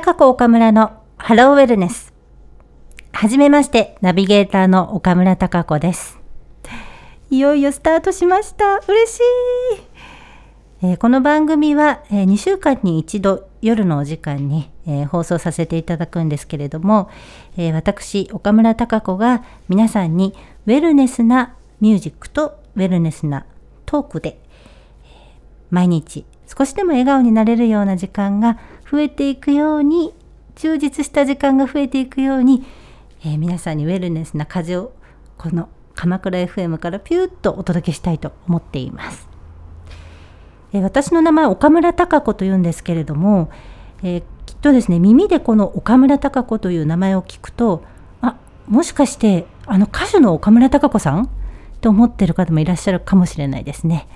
高子岡村のハローウェルネス。はじめまして、ナビゲーターの岡村孝子です。いよいよスタートしました。嬉しい。えーこの番組は、え2週間に一度夜のお時間に、えー放送させていただくんですけれども、えー私岡村孝子が皆さんにウェルネスなミュージックとウェルネスなトークで毎日少しでも笑顔になれるような時間が増えていくように充実した時間が増えていくように、えー皆さんにウェルネスな風をこの鎌倉 FM からピューッとお届けしたいと思っています。えー私の名前岡村孝子というんですけれども、えーきっとですね耳でこの岡村孝子という名前を聞くとあもしかしてあの歌手の岡村孝子さん？と思ってる方もいらっしゃるかもしれないですね。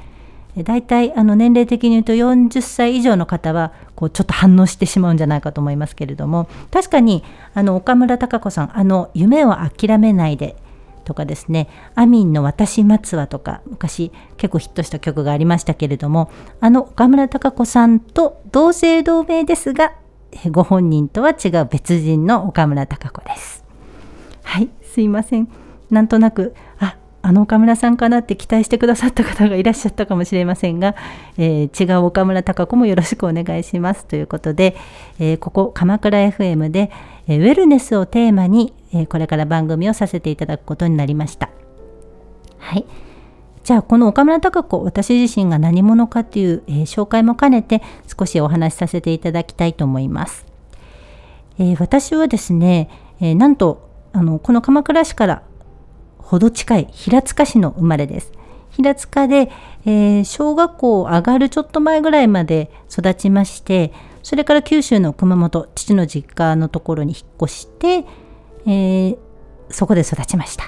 大体あの年齢的に言うと40歳以上の方はこうちょっと反応してしまうんじゃないかと思いますけれども確かにあの岡村孝子さんあの「夢を諦めないで」とかですね「アミンの私待つわ」とか昔結構ヒットした曲がありましたけれどもあの岡村孝子さんと同姓同名ですがご本人とは違う別人の岡村孝子です。はい、すいません。なんとなく、あ、あの岡村さんかなって期待してくださった方がいらっしゃったかもしれませんが、えー違う岡村孝子もよろしくお願いしますということで、えーここ鎌倉 FM で、えーウェルネスをテーマに、えこれから番組をさせていただくことになりました。はい。じゃあこの岡村孝子私自身が何者かという、え紹介も兼ねて少しお話しさせていただきたいと思います。え私はですね、えなんとあのこの鎌倉市からほど近い平塚市の生まれです。平塚で、えー小学校上がるちょっと前ぐらいまで育ちましてそれから九州の熊本父の実家のところに引っ越して、えーそこで育ちました。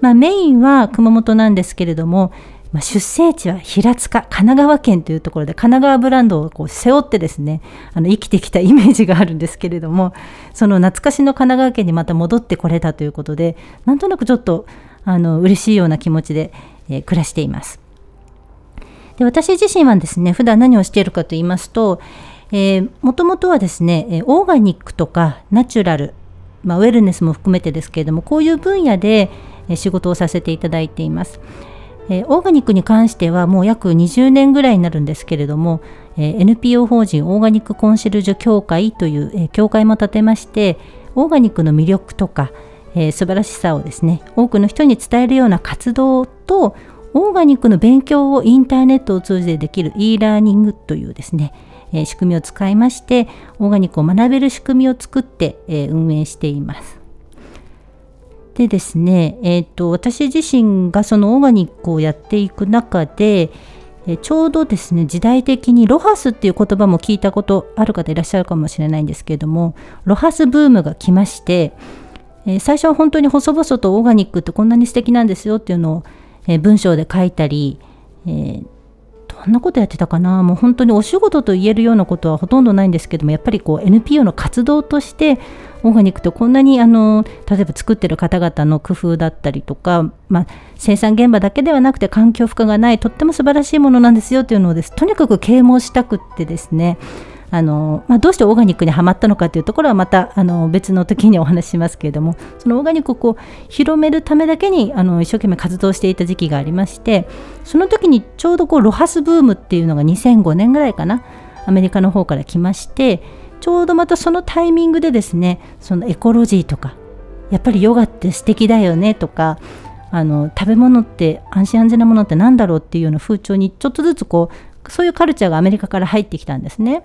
まあ、メインは熊本なんですけれども、まあ、出生地は平塚神奈川県というところで神奈川ブランドをこう背負ってですねあの生きてきたイメージがあるんですけれどもその懐かしの神奈川県にまた戻ってこれたということでなんとなくちょっとあの嬉しいような気持ちで、えー暮らしています。で私自身はですね普段何をしているかと言いますともともとはですねオーガニックとかナチュラル、まあ、ウェルネスも含めてですけれどもこういう分野で仕事をさせていただいています。えーオーガニックに関してはもう約20年ぐらいになるんですけれども、えー NPO 法人オーガニックコンシェルジュ協会という、えー協会も立てましてオーガニックの魅力とか、えー素晴らしさをですね多くの人に伝えるような活動とオーガニックの勉強をインターネットを通じてできる e ラーニングというですね、えー仕組みを使いましてオーガニックを学べる仕組みを作って、えー運営しています。でですね、えー、と私自身がそのオーガニックをやっていく中で、えちょうどですね時代的にロハスっていう言葉も聞いたことある方いらっしゃるかもしれないんですけれどもロハスブームが来まして、え最初は本当に細々とオーガニックってこんなに素敵なんですよっていうのを、え文章で書いたり、えーどんなことやってたかな。もう本当にお仕事と言えるようなことはほとんどないんですけどもやっぱりこう NPO の活動としてオーガニックってこんなにあの例えば作ってる方々の工夫だったりとか、まあ、生産現場だけではなくて環境負荷がないとっても素晴らしいものなんですよというのをです。とにかく啓蒙したくってですね。あのまあ、どうしてオーガニックにはまったのかというところはまたあの別の時にお話ししますけれどもそのオーガニックをこう広めるためだけにあの一生懸命活動していた時期がありましてその時にちょうどこうロハスブームっていうのが2005年ぐらいかなアメリカの方から来ましてちょうどまたそのタイミングでですねそのエコロジーとかやっぱりヨガって素敵だよねとかあの食べ物って安心安全なものって何だろうっていうような風潮にちょっとずつこうそういうカルチャーがアメリカから入ってきたんですね。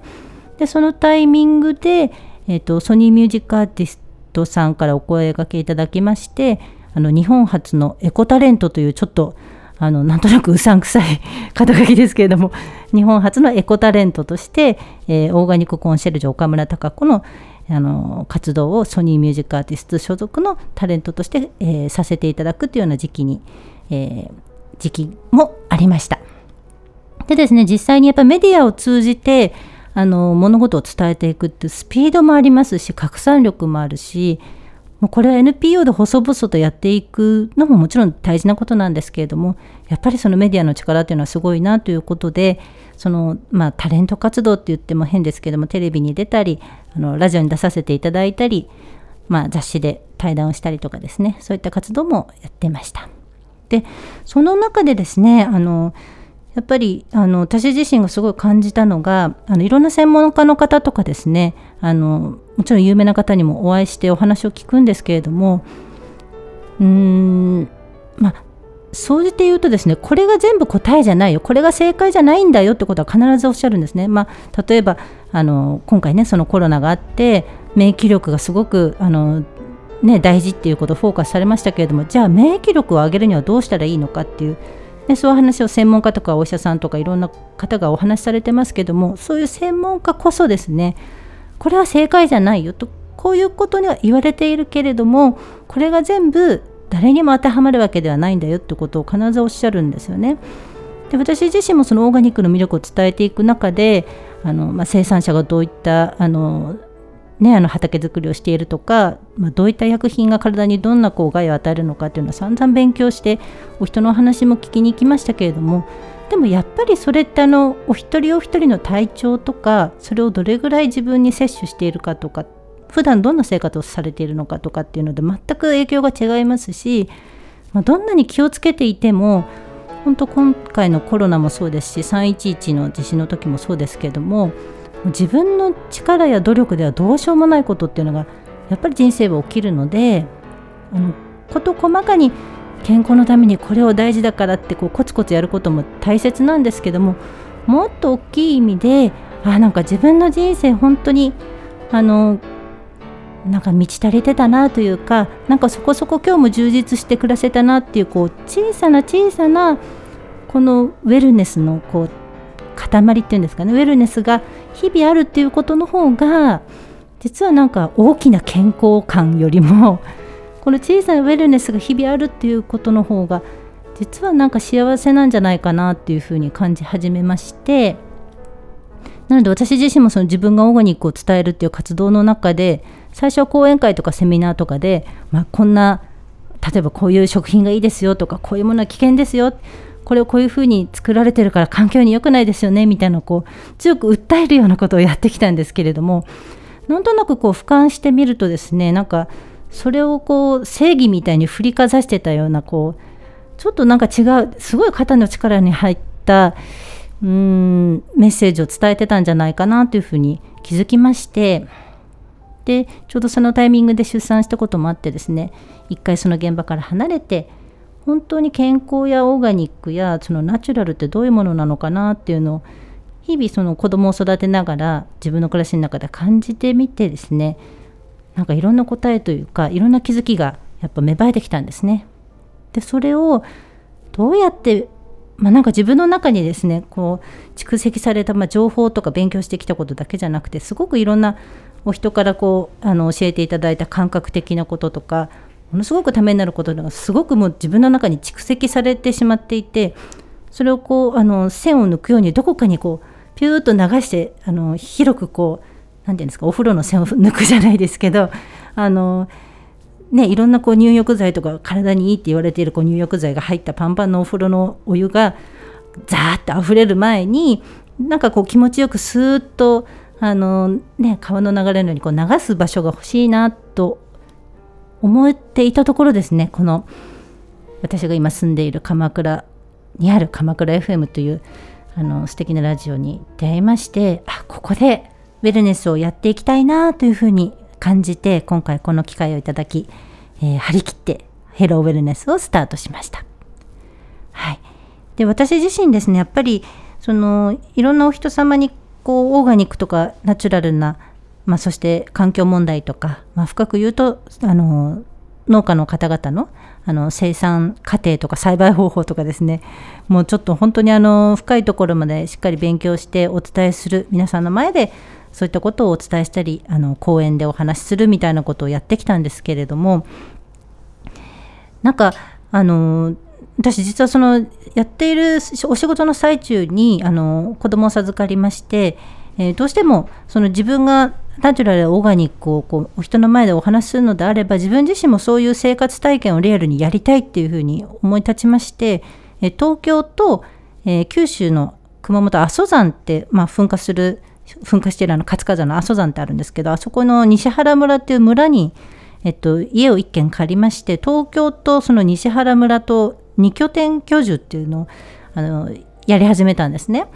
でそのタイミングで、えー、とソニーミュージックアーティストさんからお声がけいただきましてあの日本初のエコタレントというちょっとあのなんとなくうさんくさい肩書きですけれども日本初のエコタレントとして、えーオーガニックコンシェルジュ岡村孝子のあの活動をソニーミュージックアーティスト所属のタレントとして、えーさせていただくというような時期に、えー時期もありました。でですね実際にやっぱメディアを通じてあの物事を伝えていくっていうスピードもありますし拡散力もあるしもうこれは NPO で細々とやっていくのももちろん大事なことなんですけれどもやっぱりそのメディアの力っていうのはすごいなということでそのまあタレント活動って言っても変ですけどもテレビに出たりあのラジオに出させていただいたり、まあ、雑誌で対談をしたりとかですねそういった活動もやってました。でその中でですねあのやっぱりあの私自身がすごい感じたのがあのいろんな専門家の方とかですねあのもちろん有名な方にもお会いしてお話を聞くんですけれどもうーんまあ総じて言うとですねこれが全部答えじゃないよこれが正解じゃないんだよってことは必ずおっしゃるんですね。まあ、例えばあの今回ねそのコロナがあって免疫力がすごくあのね、大事っていうことをフォーカスされましたけれどもじゃあ免疫力を上げるにはどうしたらいいのかっていうでそういう話を専門家とかお医者さんとかいろんな方がお話しされてますけどもそういう専門家こそですねこれは正解じゃないよとこういうことには言われているけれどもこれが全部誰にも当てはまるわけではないんだよってことを必ずおっしゃるんですよね。で私自身もそのオーガニックの魅力を伝えていく中であの、まあ、生産者がどういったあのね、あの畑作りをしているとか、まあ、どういった薬品が体にどんなこう害を与えるのかっていうのは散々勉強してお人のお話も聞きに行きましたけれどもでもやっぱりそれってあのお一人お一人の体調とかそれをどれぐらい自分に摂取しているかとか普段どんな生活をされているのかとかっていうので全く影響が違いますし、まあ、どんなに気をつけていても本当今回のコロナもそうですし311の地震の時もそうですけれども自分の力や努力ではどうしようもないことっていうのがやっぱり人生は起きるのであの事細かに健康のためにこれを大事だからってこうコツコツやることも大切なんですけどももっと大きい意味であなんか自分の人生本当にあのなんか満ち足りてたなというかなんかそこそこ今日も充実して暮らせたなっていうこう小さな小さなこのウェルネスのこう塊っていうんですかね。ウェルネスが日々あるっていうことの方が実はなんか大きな健康感よりも この小さなウェルネスが日々あるっていうことの方が実はなんか幸せなんじゃないかなっていうふうに感じ始めまして。なので私自身もその自分がオーガニックを伝えるっていう活動の中で最初は講演会とかセミナーとかで、まあ、こんな例えばこういう食品がいいですよとかこういうものは危険ですよこれをこういうふうに作られてるから環境に良くないですよねみたいなこう強く訴えるようなことをやってきたんですけれどもなんとなくこう俯瞰してみるとですねなんかそれをこう正義みたいに振りかざしてたようなこうちょっとなんか違うすごい肩の力に入ったうーんメッセージを伝えてたんじゃないかなというふうに気づきましてでちょうどそのタイミングで出産したこともあってですね一回その現場から離れて本当に健康やオーガニックやそのナチュラルってどういうものなのかなっていうのを日々その子供を育てながら自分の暮らしの中で感じてみてですねなんかいろんな答えというかいろんな気づきがやっぱ芽生えてきたんですね。でそれをどうやってまあ、なんか自分の中にですねこう蓄積されたま情報とか勉強してきたことだけじゃなくてすごくいろんなお人からこうあの教えていただいた感覚的なこととかものすごくためになることがすごくもう自分の中に蓄積されてしまっていてそれをこうあの線を抜くようにどこかにこうピューッと流してあの広くこう何て言うんですかお風呂の線を抜くじゃないですけどあのね、いろんなこう入浴剤とか体にいいって言われているこう入浴剤が入ったパンパンのお風呂のお湯がザーッと溢れる前になんかこう気持ちよくスーッとあの、ね、川の流れのようにこう流す場所が欲しいなと思っていたところですねこの私が今住んでいる鎌倉にある鎌倉 FM というあの素敵なラジオに出会いましてあここでウェルネスをやっていきたいなというふうに感じて今回この機会をいただき、えー、張り切ってヘローウェルネスをスタートしました。はい、で私自身ですねやっぱりそのいろんなお人様にこうオーガニックとかナチュラルなまあ、そして環境問題とか、まあ、深く言うとあの農家の方々のあの生産過程とか栽培方法とかですね。もうちょっと本当にあの深いところまでしっかり勉強してお伝えする皆さんの前でそういったことをお伝えしたりあの講演でお話しするみたいなことをやってきたんですけれどもなんかあの私実はそのやっているお仕事の最中にあの子供を授かりましてえー、どうしてもその自分がナチュラルオーガニックをこうお人の前でお話しするのであれば自分自身もそういう生活体験をリアルにやりたいっていうふうに思い立ちまして東京と、えー、九州の熊本阿蘇山って、まあ、噴火する噴火しているあの活火山の阿蘇山ってあるんですけどあそこの西原村っていう村に、えっと、家を1軒借りまして東京とその西原村と2拠点居住っていうのをあのやり始めたんですね。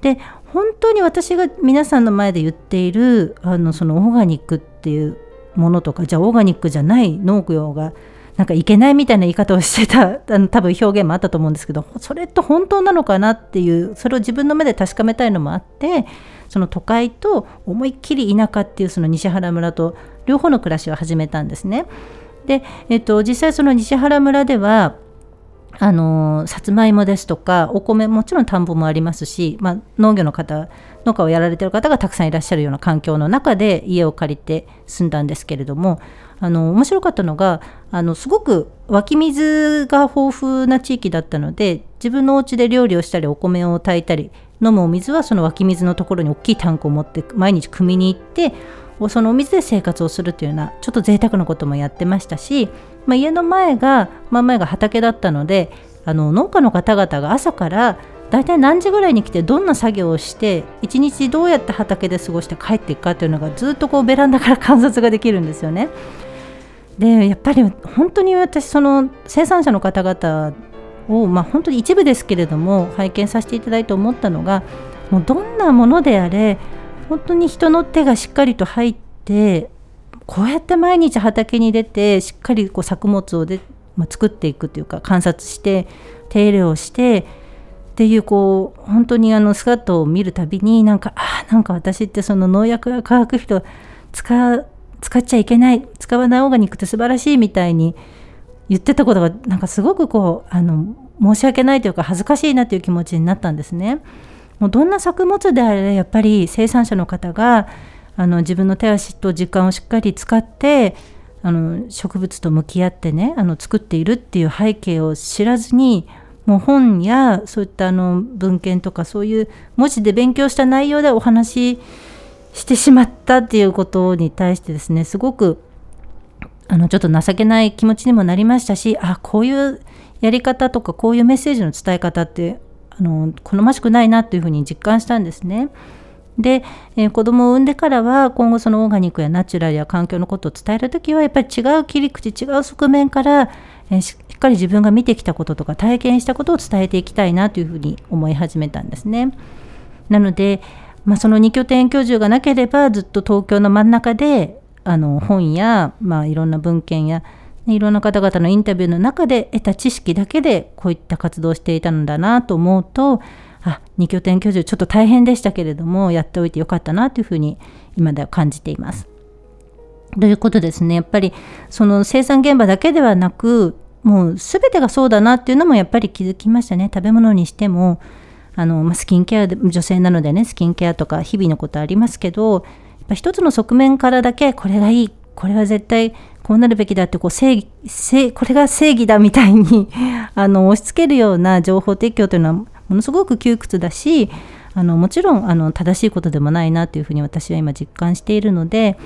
で本当に私が皆さんの前で言っているあのそのオーガニックっていうものとかじゃあオーガニックじゃない農業がなんかいけないみたいな言い方をしてた あの多分表現もあったと思うんですけどそれって本当なのかなっていうそれを自分の目で確かめたいのもあってその都会と思いっきり田舎っていうその西原村と両方の暮らしを始めたんですね。で、えっと、実際その西原村ではあのさつまいもですとかお米もちろん田んぼもありますし、まあ、農業の方農家をやられてる方がたくさんいらっしゃるような環境の中で家を借りて住んだんですけれどもあの面白かったのがあのすごく湧き水が豊富な地域だったので自分のお家で料理をしたりお米を炊いたり飲むお水はその湧き水のところに大きいタンクを持って毎日汲みに行ってそのお水で生活をするというようなちょっと贅沢なこともやってましたし、まあ、家の前が真ん前が畑だったのであの農家の方々が朝から大体何時ぐらいに来てどんな作業をして一日どうやって畑で過ごして帰っていくかというのがずっとこうベランダから観察ができるんですよね。でやっぱり本当に私その生産者の方々を、まあ、本当に一部ですけれども拝見させていただいて思ったのがもうどんなものであれ本当に人の手がしっかりと入ってこうやって毎日畑に出てしっかりこう作物をで、まあ、作っていくというか観察して手入れをしてっていうこう本当にあの姿を見るたびになんかあなんか私ってその農薬や化学肥料使使っちゃいけない使わないオーガニックって素晴らしいみたいに言ってたことがなんかすごくこうあの申し訳ないというか恥ずかしいなという気持ちになったんですね。もうどんな作物であれやっぱり生産者の方があの自分の手足と時間をしっかり使ってあの植物と向き合ってねあの作っているっていう背景を知らずにもう本やそういったあの文献とかそういう文字で勉強した内容でお話ししてしまったっていうことに対してですねすごくあのちょっと情けない気持ちにもなりましたしあこういうやり方とかこういうメッセージの伝え方ってあの好ましくないなというふうに実感したんですね。で、えー、子供を産んでからは今後そのオーガニックやナチュラルや環境のことを伝える時はやっぱり違う切り口違う側面から、えー、しっかり自分が見てきたこととか体験したことを伝えていきたいなというふうに思い始めたんですね。なので、まあ、その2拠点居住がなければずっと東京の真ん中であの本や、まあ、いろんな文献やいろんな方々のインタビューの中で得た知識だけでこういった活動をしていたのだなと思うとあ2拠点居住ちょっと大変でしたけれどもやっておいてよかったなというふうに今では感じています。ということですねやっぱりその生産現場だけではなくもう全てがそうだなっていうのもやっぱり気づきましたね食べ物にしてもあの、ま、スキンケアで女性なのでねスキンケアとか日々のことありますけどやっぱ一つの側面からだけこれがいいこれは絶対こうなるべきだってこう正正これが正義だみたいに あの押し付けるような情報提供というのはものすごく窮屈だしあのもちろんあの正しいことでもないなというふうに私は今実感しているので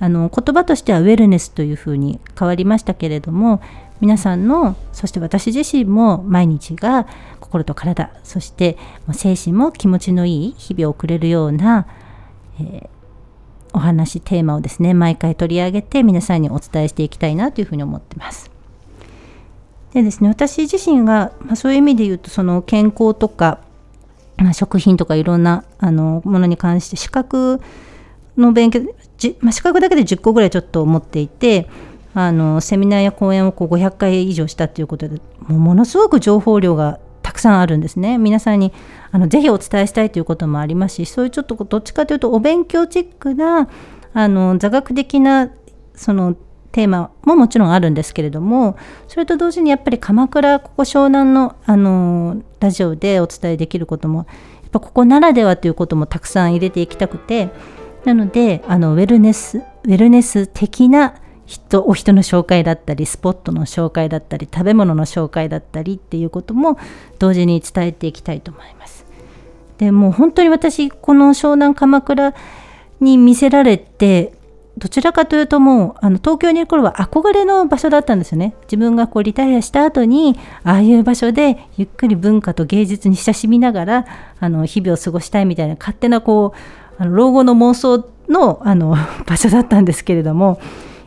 あの言葉としてはウェルネスというふうに変わりましたけれども皆さんのそして私自身も毎日が心と体そして精神も気持ちのいい日々を送れるような、えー、お話テーマをですね毎回取り上げて皆さんにお伝えしていきたいなというふうに思ってます。でですね私自身が、まあ、そういう意味で言うとその健康とか、まあ、食品とかいろんなあのものに関して資格の勉強じ、まあ、資格だけで10個ぐらいちょっと持っていてあのセミナーや講演をこう500回以上したということでもうものすごく情報量がたくさんあるんですね。皆さんにあのぜひお伝えしたいということもありますしそういうちょっとどっちかというとお勉強チックなあの座学的なそのテーマももちろんあるんですけれどもそれと同時にやっぱり鎌倉ここ湘南のあのラジオでお伝えできることもやっぱここならではということもたくさん入れていきたくてなのであのウェルネスウェルネス的な人お人の紹介だったりスポットの紹介だったり食べ物の紹介だったりっていうことも同時に伝えていきたいと思います。でもう本当に私この湘南鎌倉に見せられてどちらかというともうあの東京にいる頃は憧れの場所だったんですよね自分がこうリタイアした後にああいう場所でゆっくり文化と芸術に親しみながらあの日々を過ごしたいみたいな勝手なこうあの老後の妄想のあの 場所だったんですけれども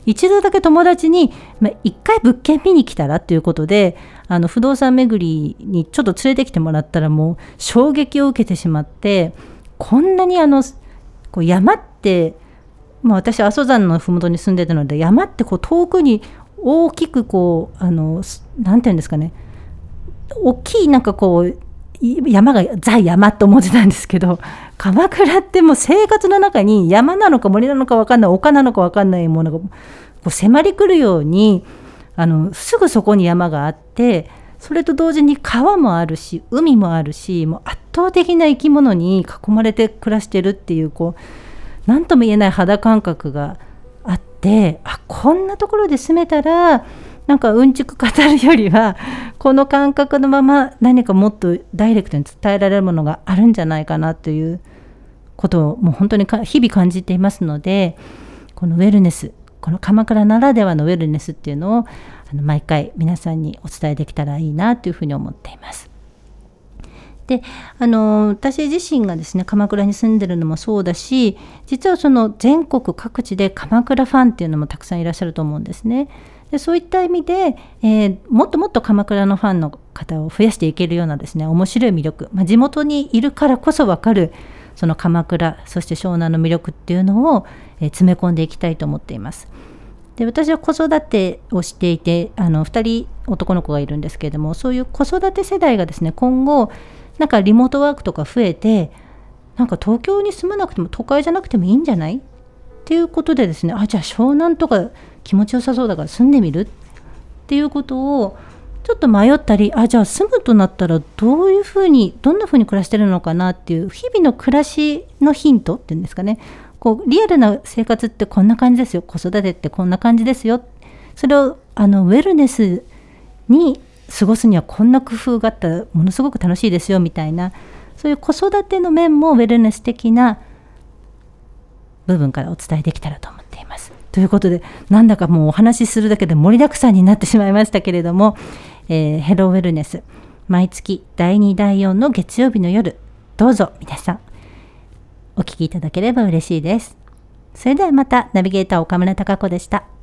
一度だけ友達に、まあ、一回物件見に来たらということであの不動産巡りにちょっと連れてきてもらったらもう衝撃を受けてしまってこんなにあのこう山ってまあ、私阿蘇山の麓に住んでたので山ってこう遠くに大きくこうあのなんていうんですかね。大きいなんかこう山がザ山と思ってたんですけど 鎌倉ってもう生活の中に山なのか森なのか分かんない丘なのか分かんないものがこう迫り来るようにあのすぐそこに山があってそれと同時に川もあるし海もあるしもう圧倒的な生き物に囲まれて暮らしてるっていうこう何とも言えない肌感覚があってあこんなところで住めたらなんかうんちく語るよりは この感覚のまま何かもっとダイレクトに伝えられるものがあるんじゃないかなということをもう本当に日々感じていますのでこのウェルネスこの鎌倉ならではのウェルネスっていうのをあの毎回皆さんにお伝えできたらいいなというふうに思っています。であの私自身がですね鎌倉に住んでるのもそうだし実はその全国各地で鎌倉ファンっていうのもたくさんいらっしゃると思うんですね。でそういった意味で、えー、もっともっと鎌倉のファンの方を増やしていけるようなですね面白い魅力、まあ、地元にいるからこそ分かるその鎌倉そして湘南の魅力っていうのを、えー、詰め込んでいきたいと思っています。で私は子育てをしていてあの2人男の子がいるんですけれどもそういう子育て世代がですね今後なんかリモートワークとか増えてなんか東京に住まなくても都会じゃなくてもいいんじゃないっていうことでですねあじゃあ湘南とか気持ちよさそうだから住んでみる？っていうことをちょっと迷ったりあじゃあ住むとなったらどういうふうにどんなふうに暮らしてるのかな？っていう日々の暮らしのヒントっていうんですかね。こうリアルな生活ってこんな感じですよ。子育てってこんな感じですよ。それをあのウェルネスに過ごすにはこんな工夫があったらものすごく楽しいですよみたいな。そういう子育ての面もウェルネス的な部分からお伝えできたらと思っています。ということでなんだかもうお話しするだけで盛りだくさんになってしまいましたけれども、えー、ヘローウェルネス毎月第2第4の月曜日の夜どうぞ皆さんお聴きいただければ嬉しいです。それではまたナビゲーター岡村孝子でした。